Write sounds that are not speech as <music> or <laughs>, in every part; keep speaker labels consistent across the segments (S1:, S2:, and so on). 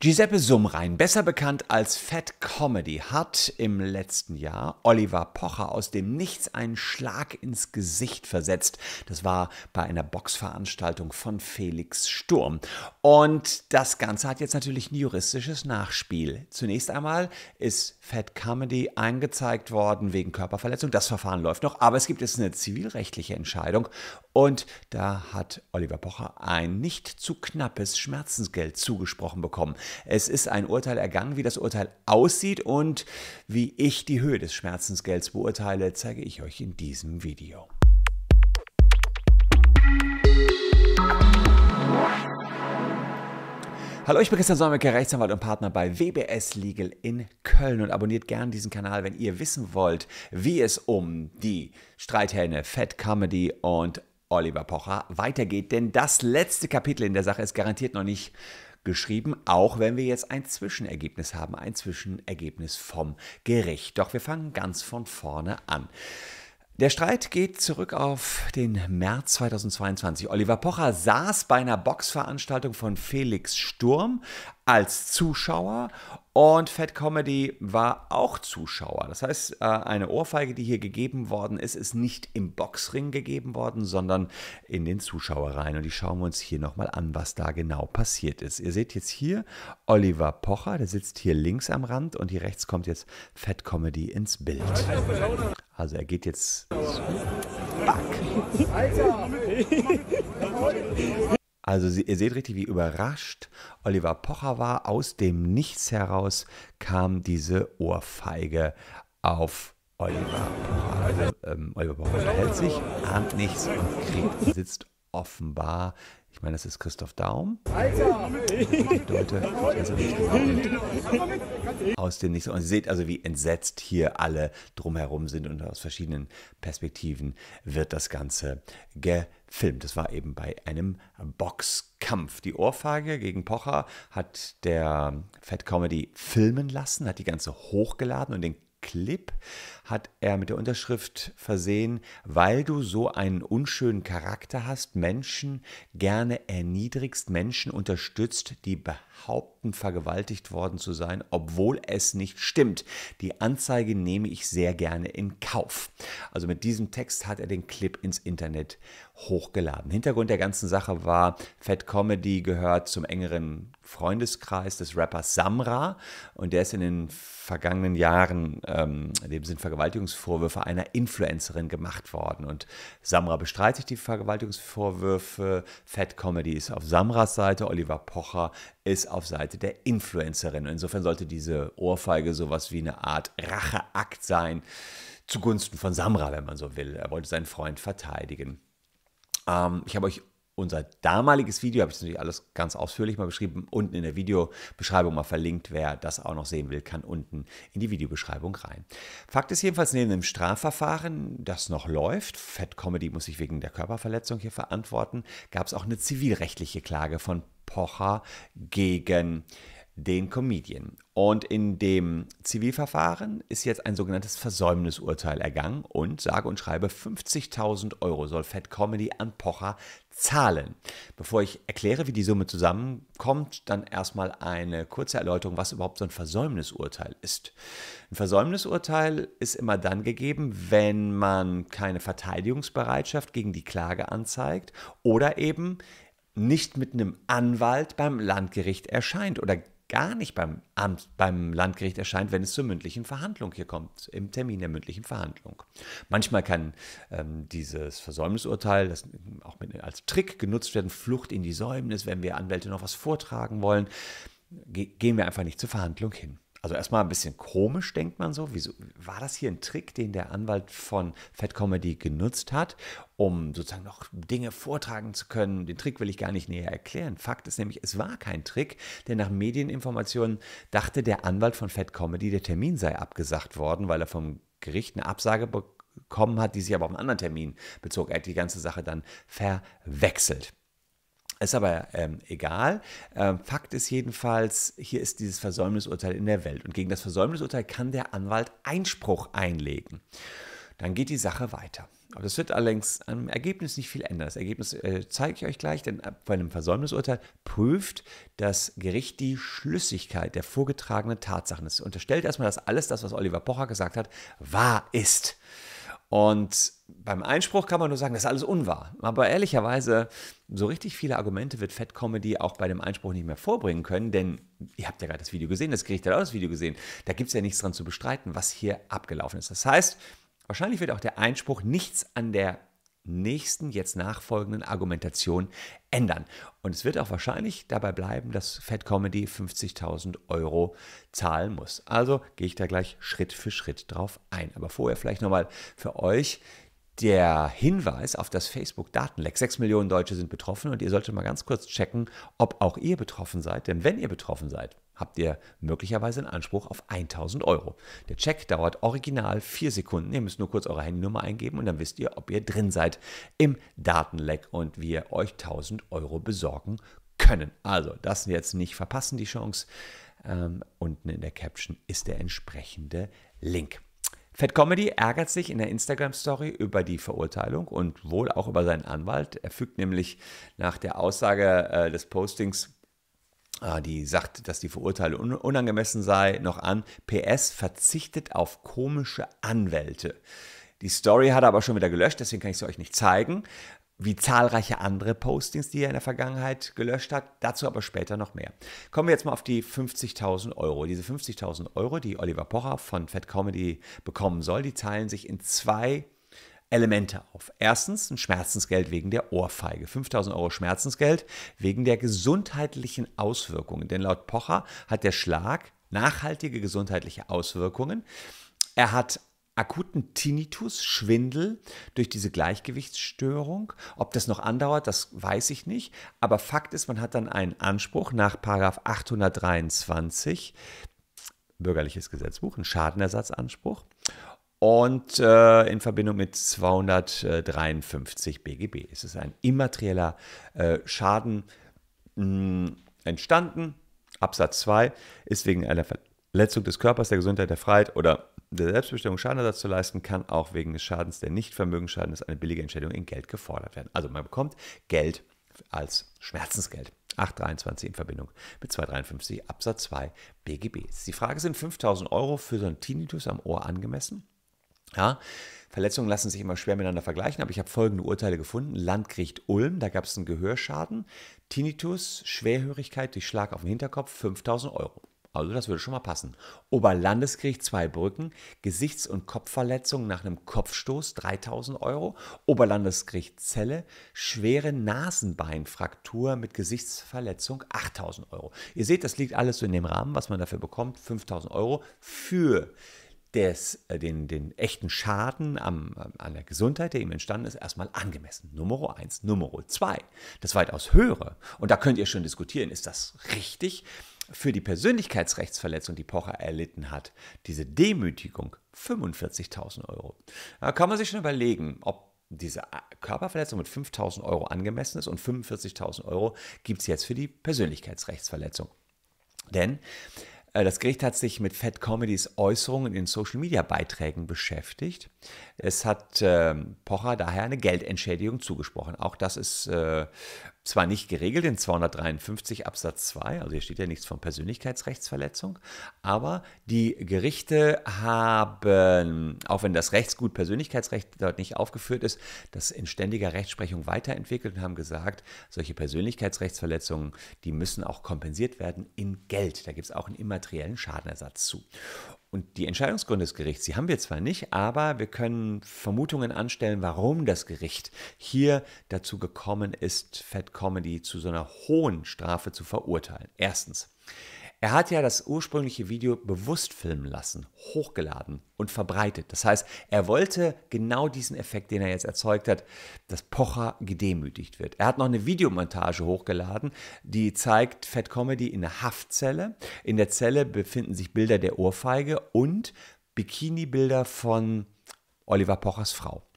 S1: Giuseppe Sumrein, besser bekannt als Fat Comedy, hat im letzten Jahr Oliver Pocher aus dem Nichts einen Schlag ins Gesicht versetzt. Das war bei einer Boxveranstaltung von Felix Sturm. Und das Ganze hat jetzt natürlich ein juristisches Nachspiel. Zunächst einmal ist Fat Comedy eingezeigt worden wegen Körperverletzung. Das Verfahren läuft noch, aber es gibt jetzt eine zivilrechtliche Entscheidung. Und da hat Oliver Pocher ein nicht zu knappes Schmerzensgeld zugesprochen bekommen. Es ist ein Urteil ergangen, wie das Urteil aussieht und wie ich die Höhe des Schmerzensgelds beurteile, zeige ich euch in diesem Video. Hallo, ich bin Christian Solmecke, Rechtsanwalt und Partner bei WBS Legal in Köln und abonniert gerne diesen Kanal, wenn ihr wissen wollt, wie es um die Streithähne Fat Comedy und Oliver Pocher weitergeht. Denn das letzte Kapitel in der Sache ist garantiert noch nicht geschrieben, auch wenn wir jetzt ein Zwischenergebnis haben, ein Zwischenergebnis vom Gericht. Doch wir fangen ganz von vorne an. Der Streit geht zurück auf den März 2022. Oliver Pocher saß bei einer Boxveranstaltung von Felix Sturm als Zuschauer und Fat Comedy war auch Zuschauer. Das heißt, äh, eine Ohrfeige, die hier gegeben worden ist, ist nicht im Boxring gegeben worden, sondern in den Zuschauerreihen. Und die schauen wir uns hier nochmal an, was da genau passiert ist. Ihr seht jetzt hier Oliver Pocher, der sitzt hier links am Rand und hier rechts kommt jetzt Fat Comedy ins Bild. Also er geht jetzt back. <laughs> Also ihr seht richtig, wie überrascht Oliver Pocher war. Aus dem Nichts heraus kam diese Ohrfeige auf Oliver Pocher. Also ähm, Oliver Pocher unterhält sich, ahnt nichts und kriegt, sitzt offenbar ich meine, das ist Christoph Daum. Leute, also aus dem Nichts. Und ihr seht also, wie entsetzt hier alle drumherum sind und aus verschiedenen Perspektiven wird das Ganze gefilmt. Das war eben bei einem Boxkampf. Die Ohrfeige gegen Pocher hat der Fat Comedy filmen lassen, hat die ganze hochgeladen und den Clip hat er mit der Unterschrift versehen, weil du so einen unschönen Charakter hast, Menschen gerne erniedrigst, Menschen unterstützt, die behaupten, vergewaltigt worden zu sein, obwohl es nicht stimmt. Die Anzeige nehme ich sehr gerne in Kauf. Also mit diesem Text hat er den Clip ins Internet hochgeladen. Hintergrund der ganzen Sache war, Fat Comedy gehört zum engeren Freundeskreis des Rappers Samra und der ist in den vergangenen Jahren, ähm, dem sind Vergewaltigungsvorwürfe einer Influencerin gemacht worden und Samra bestreitet die Vergewaltigungsvorwürfe, Fat Comedy ist auf Samras Seite, Oliver Pocher ist auf Seite der Influencerin. Insofern sollte diese Ohrfeige sowas wie eine Art Racheakt sein, zugunsten von Samra, wenn man so will. Er wollte seinen Freund verteidigen. Ähm, ich habe euch unser damaliges Video, habe ich natürlich alles ganz ausführlich mal beschrieben, unten in der Videobeschreibung mal verlinkt. Wer das auch noch sehen will, kann unten in die Videobeschreibung rein. Fakt ist jedenfalls, neben dem Strafverfahren, das noch läuft, Fat Comedy muss sich wegen der Körperverletzung hier verantworten, gab es auch eine zivilrechtliche Klage von Pocher gegen den Comedian. Und in dem Zivilverfahren ist jetzt ein sogenanntes Versäumnisurteil ergangen und sage und schreibe 50.000 Euro soll Fat Comedy an Pocher zahlen. Bevor ich erkläre, wie die Summe zusammenkommt, dann erstmal eine kurze Erläuterung, was überhaupt so ein Versäumnisurteil ist. Ein Versäumnisurteil ist immer dann gegeben, wenn man keine Verteidigungsbereitschaft gegen die Klage anzeigt oder eben nicht mit einem Anwalt beim Landgericht erscheint oder gar nicht beim, Amt, beim Landgericht erscheint, wenn es zur mündlichen Verhandlung hier kommt, im Termin der mündlichen Verhandlung. Manchmal kann ähm, dieses Versäumnisurteil das auch mit, als Trick genutzt werden, Flucht in die Säumnis, wenn wir Anwälte noch was vortragen wollen, ge gehen wir einfach nicht zur Verhandlung hin. Also erstmal ein bisschen komisch, denkt man so. Wieso war das hier ein Trick, den der Anwalt von Fat Comedy genutzt hat, um sozusagen noch Dinge vortragen zu können? Den Trick will ich gar nicht näher erklären. Fakt ist nämlich, es war kein Trick, denn nach Medieninformationen dachte der Anwalt von Fat Comedy, der Termin sei abgesagt worden, weil er vom Gericht eine Absage bekommen hat, die sich aber auf einen anderen Termin bezog. Er hat die ganze Sache dann verwechselt. Ist aber ähm, egal. Ähm, Fakt ist jedenfalls, hier ist dieses Versäumnisurteil in der Welt. Und gegen das Versäumnisurteil kann der Anwalt Einspruch einlegen. Dann geht die Sache weiter. Aber das wird allerdings am Ergebnis nicht viel ändern. Das Ergebnis äh, zeige ich euch gleich, denn bei einem Versäumnisurteil prüft das Gericht die Schlüssigkeit der vorgetragenen Tatsachen. Es unterstellt erstmal, dass alles das, was Oliver Pocher gesagt hat, wahr ist. Und beim Einspruch kann man nur sagen, das ist alles unwahr. Aber ehrlicherweise, so richtig viele Argumente wird Fat Comedy auch bei dem Einspruch nicht mehr vorbringen können, denn ihr habt ja gerade das Video gesehen, das Gericht hat auch das Video gesehen. Da gibt es ja nichts dran zu bestreiten, was hier abgelaufen ist. Das heißt, wahrscheinlich wird auch der Einspruch nichts an der nächsten, jetzt nachfolgenden Argumentation ändern. Und es wird auch wahrscheinlich dabei bleiben, dass Fat Comedy 50.000 Euro zahlen muss. Also gehe ich da gleich Schritt für Schritt drauf ein. Aber vorher vielleicht nochmal für euch der Hinweis auf das Facebook-Datenleck. Sechs Millionen Deutsche sind betroffen und ihr solltet mal ganz kurz checken, ob auch ihr betroffen seid. Denn wenn ihr betroffen seid, habt ihr möglicherweise einen Anspruch auf 1000 Euro. Der Check dauert original vier Sekunden. Ihr müsst nur kurz eure Handynummer eingeben und dann wisst ihr, ob ihr drin seid im Datenleck und wir euch 1000 Euro besorgen können. Also das jetzt nicht verpassen, die Chance. Ähm, unten in der Caption ist der entsprechende Link. Fat Comedy ärgert sich in der Instagram-Story über die Verurteilung und wohl auch über seinen Anwalt. Er fügt nämlich nach der Aussage äh, des Postings die sagt, dass die Verurteilung unangemessen sei, noch an. PS verzichtet auf komische Anwälte. Die Story hat er aber schon wieder gelöscht, deswegen kann ich sie euch nicht zeigen. Wie zahlreiche andere Postings, die er in der Vergangenheit gelöscht hat. Dazu aber später noch mehr. Kommen wir jetzt mal auf die 50.000 Euro. Diese 50.000 Euro, die Oliver Pocher von Fat Comedy bekommen soll, die teilen sich in zwei Elemente auf. Erstens ein Schmerzensgeld wegen der Ohrfeige. 5000 Euro Schmerzensgeld wegen der gesundheitlichen Auswirkungen. Denn laut Pocher hat der Schlag nachhaltige gesundheitliche Auswirkungen. Er hat akuten Tinnitus, Schwindel durch diese Gleichgewichtsstörung. Ob das noch andauert, das weiß ich nicht. Aber Fakt ist, man hat dann einen Anspruch nach 823 Bürgerliches Gesetzbuch, einen Schadenersatzanspruch und äh, in Verbindung mit 253 BGB. Es ist ein immaterieller äh, Schaden mh, hm, entstanden. Absatz 2 ist wegen einer Verletzung des Körpers, der Gesundheit, der Freiheit oder der Selbstbestimmung Schadenersatz zu leisten, kann auch wegen des Schadens der Nichtvermögensschaden eine billige Entschädigung in Geld gefordert werden. Also man bekommt Geld als Schmerzensgeld. 823 in Verbindung mit 253 Absatz 2 BGB. Die Frage sind 5000 Euro für so einen Tinnitus am Ohr angemessen? Ja, Verletzungen lassen sich immer schwer miteinander vergleichen, aber ich habe folgende Urteile gefunden. Landgericht Ulm, da gab es einen Gehörschaden, Tinnitus, Schwerhörigkeit durch Schlag auf den Hinterkopf, 5000 Euro. Also das würde schon mal passen. Oberlandesgericht Zweibrücken, Gesichts- und Kopfverletzung nach einem Kopfstoß 3000 Euro. Oberlandesgericht Celle, schwere Nasenbeinfraktur mit Gesichtsverletzung 8000 Euro. Ihr seht, das liegt alles so in dem Rahmen, was man dafür bekommt, 5000 Euro für des, äh, den, den echten Schaden am, an der Gesundheit, der ihm entstanden ist, erstmal angemessen. Nummer eins. Nummer zwei, das weitaus höhere. Und da könnt ihr schon diskutieren, ist das richtig? Für die Persönlichkeitsrechtsverletzung, die Pocher erlitten hat, diese Demütigung 45.000 Euro. Da kann man sich schon überlegen, ob diese Körperverletzung mit 5.000 Euro angemessen ist und 45.000 Euro gibt es jetzt für die Persönlichkeitsrechtsverletzung. Denn äh, das Gericht hat sich mit Fat Comedys Äußerungen in Social Media Beiträgen beschäftigt. Es hat äh, Pocher daher eine Geldentschädigung zugesprochen. Auch das ist äh, zwar nicht geregelt in 253 Absatz 2, also hier steht ja nichts von Persönlichkeitsrechtsverletzung, aber die Gerichte haben, auch wenn das Rechtsgut Persönlichkeitsrecht dort nicht aufgeführt ist, das in ständiger Rechtsprechung weiterentwickelt und haben gesagt, solche Persönlichkeitsrechtsverletzungen, die müssen auch kompensiert werden in Geld. Da gibt es auch einen immateriellen Schadenersatz zu. Und die Entscheidungsgründe des Gerichts, die haben wir zwar nicht, aber wir können Vermutungen anstellen, warum das Gericht hier dazu gekommen ist, Fat Comedy zu so einer hohen Strafe zu verurteilen. Erstens, er hat ja das ursprüngliche Video bewusst filmen lassen, hochgeladen und verbreitet. Das heißt, er wollte genau diesen Effekt, den er jetzt erzeugt hat, dass Pocher gedemütigt wird. Er hat noch eine Videomontage hochgeladen, die zeigt Fat Comedy in der Haftzelle. In der Zelle befinden sich Bilder der Ohrfeige und Bikini-Bilder von Oliver Pochers Frau.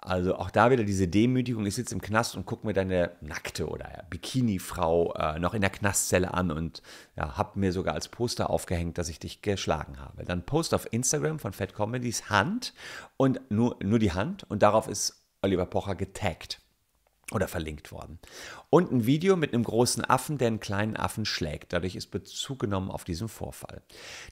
S1: Also auch da wieder diese Demütigung, ich sitze im Knast und gucke mir deine nackte oder Bikini-Frau äh, noch in der Knastzelle an und ja, habe mir sogar als Poster aufgehängt, dass ich dich geschlagen habe. Dann Post auf Instagram von Fat Comedies Hand und nur, nur die Hand und darauf ist Oliver Pocher getaggt oder verlinkt worden. Und ein Video mit einem großen Affen, der einen kleinen Affen schlägt. Dadurch ist Bezug genommen auf diesen Vorfall.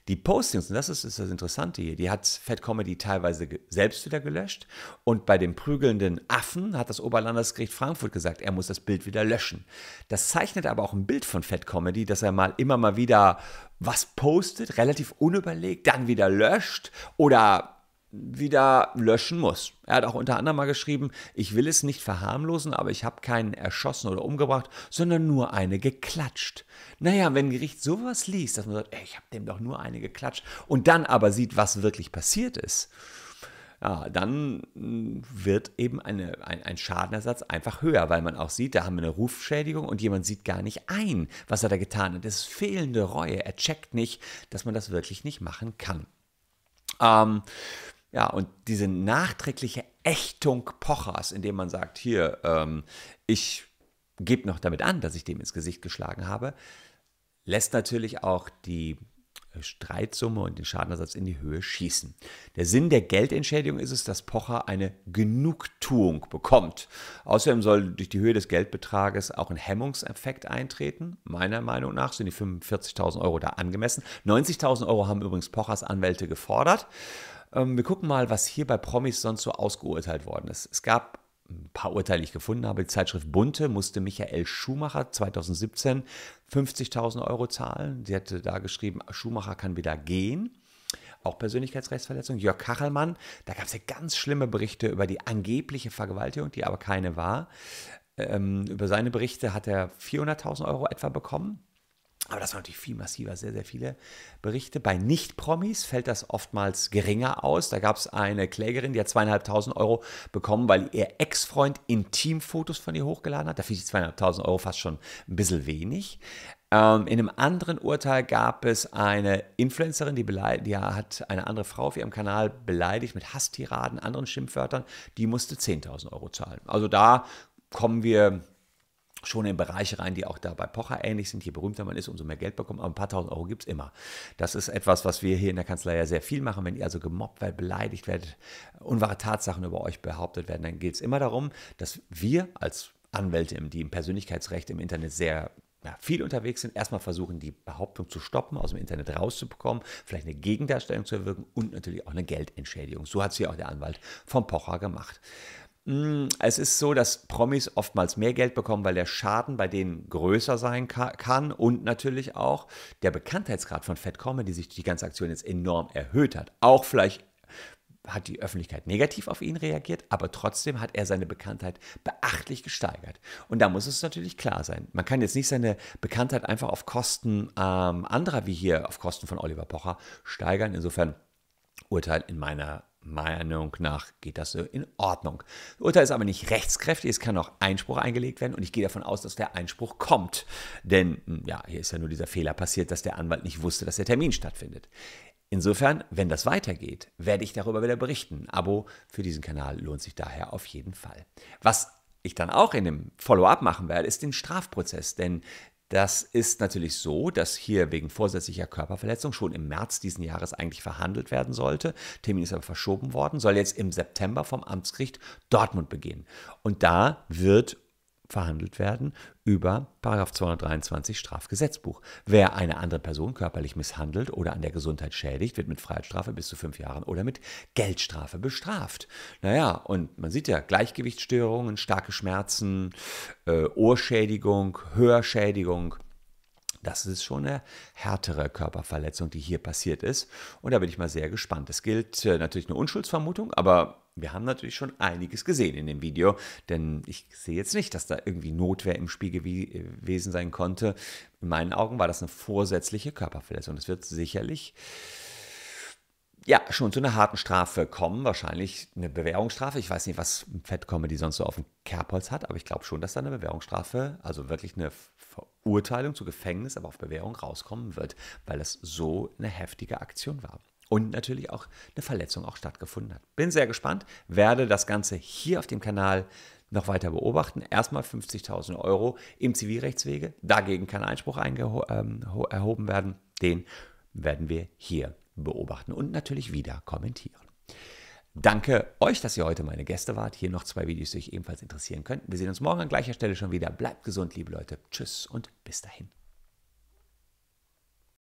S1: Die Postings, und das ist, ist das Interessante hier, die hat Fat Comedy teilweise selbst wieder gelöscht. Und bei dem prügelnden Affen hat das Oberlandesgericht Frankfurt gesagt, er muss das Bild wieder löschen. Das zeichnet aber auch ein Bild von Fat Comedy, dass er mal immer mal wieder was postet, relativ unüberlegt, dann wieder löscht oder wieder löschen muss. Er hat auch unter anderem mal geschrieben, ich will es nicht verharmlosen, aber ich habe keinen erschossen oder umgebracht, sondern nur eine geklatscht. Naja, wenn ein Gericht sowas liest, dass man sagt, ey, ich habe dem doch nur eine geklatscht und dann aber sieht, was wirklich passiert ist, ja, dann hm, wird eben eine, ein, ein Schadenersatz einfach höher, weil man auch sieht, da haben wir eine Rufschädigung und jemand sieht gar nicht ein, was er da getan hat. Das ist fehlende Reue. Er checkt nicht, dass man das wirklich nicht machen kann. Ähm, ja, und diese nachträgliche Ächtung Pochers, indem man sagt, hier, ähm, ich gebe noch damit an, dass ich dem ins Gesicht geschlagen habe, lässt natürlich auch die Streitsumme und den Schadenersatz in die Höhe schießen. Der Sinn der Geldentschädigung ist es, dass Pocher eine Genugtuung bekommt. Außerdem soll durch die Höhe des Geldbetrages auch ein Hemmungseffekt eintreten. Meiner Meinung nach sind die 45.000 Euro da angemessen. 90.000 Euro haben übrigens Pochers Anwälte gefordert. Ähm, wir gucken mal, was hier bei Promis sonst so ausgeurteilt worden ist. Es gab ein paar Urteile, die ich gefunden habe. Die Zeitschrift Bunte musste Michael Schumacher 2017 50.000 Euro zahlen. Sie hatte da geschrieben, Schumacher kann wieder gehen. Auch Persönlichkeitsrechtsverletzung. Jörg Kachelmann, da gab es ja ganz schlimme Berichte über die angebliche Vergewaltigung, die aber keine war. Ähm, über seine Berichte hat er 400.000 Euro etwa bekommen. Aber das waren natürlich viel massiver, sehr, sehr viele Berichte. Bei Nicht-Promis fällt das oftmals geringer aus. Da gab es eine Klägerin, die hat zweieinhalbtausend Euro bekommen, weil ihr Ex-Freund Intimfotos von ihr hochgeladen hat. Da finde ich zweieinhalbtausend Euro fast schon ein bisschen wenig. Ähm, in einem anderen Urteil gab es eine Influencerin, die, die hat eine andere Frau auf ihrem Kanal beleidigt mit Hasstiraden, anderen Schimpfwörtern. Die musste 10.000 Euro zahlen. Also da kommen wir schon in Bereiche rein, die auch da bei Pocher ähnlich sind. Je berühmter man ist, umso mehr Geld bekommt. Aber ein paar tausend Euro gibt es immer. Das ist etwas, was wir hier in der Kanzlei ja sehr viel machen. Wenn ihr also gemobbt werdet, beleidigt werdet, unwahre Tatsachen über euch behauptet werden, dann geht es immer darum, dass wir als Anwälte, die im Persönlichkeitsrecht im Internet sehr ja, viel unterwegs sind, erstmal versuchen, die Behauptung zu stoppen, aus dem Internet rauszubekommen, vielleicht eine Gegendarstellung zu erwirken und natürlich auch eine Geldentschädigung. So hat es ja auch der Anwalt von Pocher gemacht. Mm, es ist so, dass Promis oftmals mehr Geld bekommen, weil der Schaden bei denen größer sein kann und natürlich auch der Bekanntheitsgrad von Fat Comedy sich die ganze Aktion jetzt enorm erhöht hat. Auch vielleicht hat die Öffentlichkeit negativ auf ihn reagiert, aber trotzdem hat er seine Bekanntheit beachtlich gesteigert. Und da muss es natürlich klar sein. Man kann jetzt nicht seine Bekanntheit einfach auf Kosten ähm, anderer wie hier auf Kosten von Oliver Pocher steigern. Insofern Urteil in meiner Meinung nach geht das so in Ordnung. Das Urteil ist aber nicht rechtskräftig, es kann auch Einspruch eingelegt werden und ich gehe davon aus, dass der Einspruch kommt. Denn hm, ja, hier ist ja nur dieser Fehler passiert, dass der Anwalt nicht wusste, dass der Termin stattfindet. Insofern, wenn das weitergeht, werde ich darüber wieder berichten. Abo für diesen Kanal lohnt sich daher auf jeden Fall. Was ich dann auch in dem Follow-up machen werde, ist den Strafprozess. Denn das ist natürlich so, dass hier wegen vorsätzlicher Körperverletzung schon im März diesen Jahres eigentlich verhandelt werden sollte. Termin ist aber verschoben worden, soll jetzt im September vom Amtsgericht Dortmund beginnen. Und da wird verhandelt werden über 223 Strafgesetzbuch. Wer eine andere Person körperlich misshandelt oder an der Gesundheit schädigt, wird mit Freiheitsstrafe bis zu fünf Jahren oder mit Geldstrafe bestraft. Naja, und man sieht ja Gleichgewichtsstörungen, starke Schmerzen, äh, Ohrschädigung, Hörschädigung. Das ist schon eine härtere Körperverletzung, die hier passiert ist. Und da bin ich mal sehr gespannt. Es gilt äh, natürlich eine Unschuldsvermutung, aber wir haben natürlich schon einiges gesehen in dem Video, denn ich sehe jetzt nicht, dass da irgendwie Notwehr im Spiel gewesen sein konnte. In meinen Augen war das eine vorsätzliche Körperverletzung. Das wird sicherlich ja, schon zu einer harten Strafe kommen, wahrscheinlich eine Bewährungsstrafe. Ich weiß nicht, was Fett Comedy sonst so auf dem Kerbholz hat, aber ich glaube schon, dass da eine Bewährungsstrafe, also wirklich eine Verurteilung zu Gefängnis, aber auf Bewährung rauskommen wird, weil das so eine heftige Aktion war. Und natürlich auch eine Verletzung auch stattgefunden hat. Bin sehr gespannt, werde das Ganze hier auf dem Kanal noch weiter beobachten. Erstmal 50.000 Euro im Zivilrechtswege. Dagegen kann Einspruch ähm, erhoben werden. Den werden wir hier beobachten und natürlich wieder kommentieren. Danke euch, dass ihr heute meine Gäste wart. Hier noch zwei Videos, die euch ebenfalls interessieren könnten. Wir sehen uns morgen an gleicher Stelle schon wieder. Bleibt gesund, liebe Leute. Tschüss und bis dahin.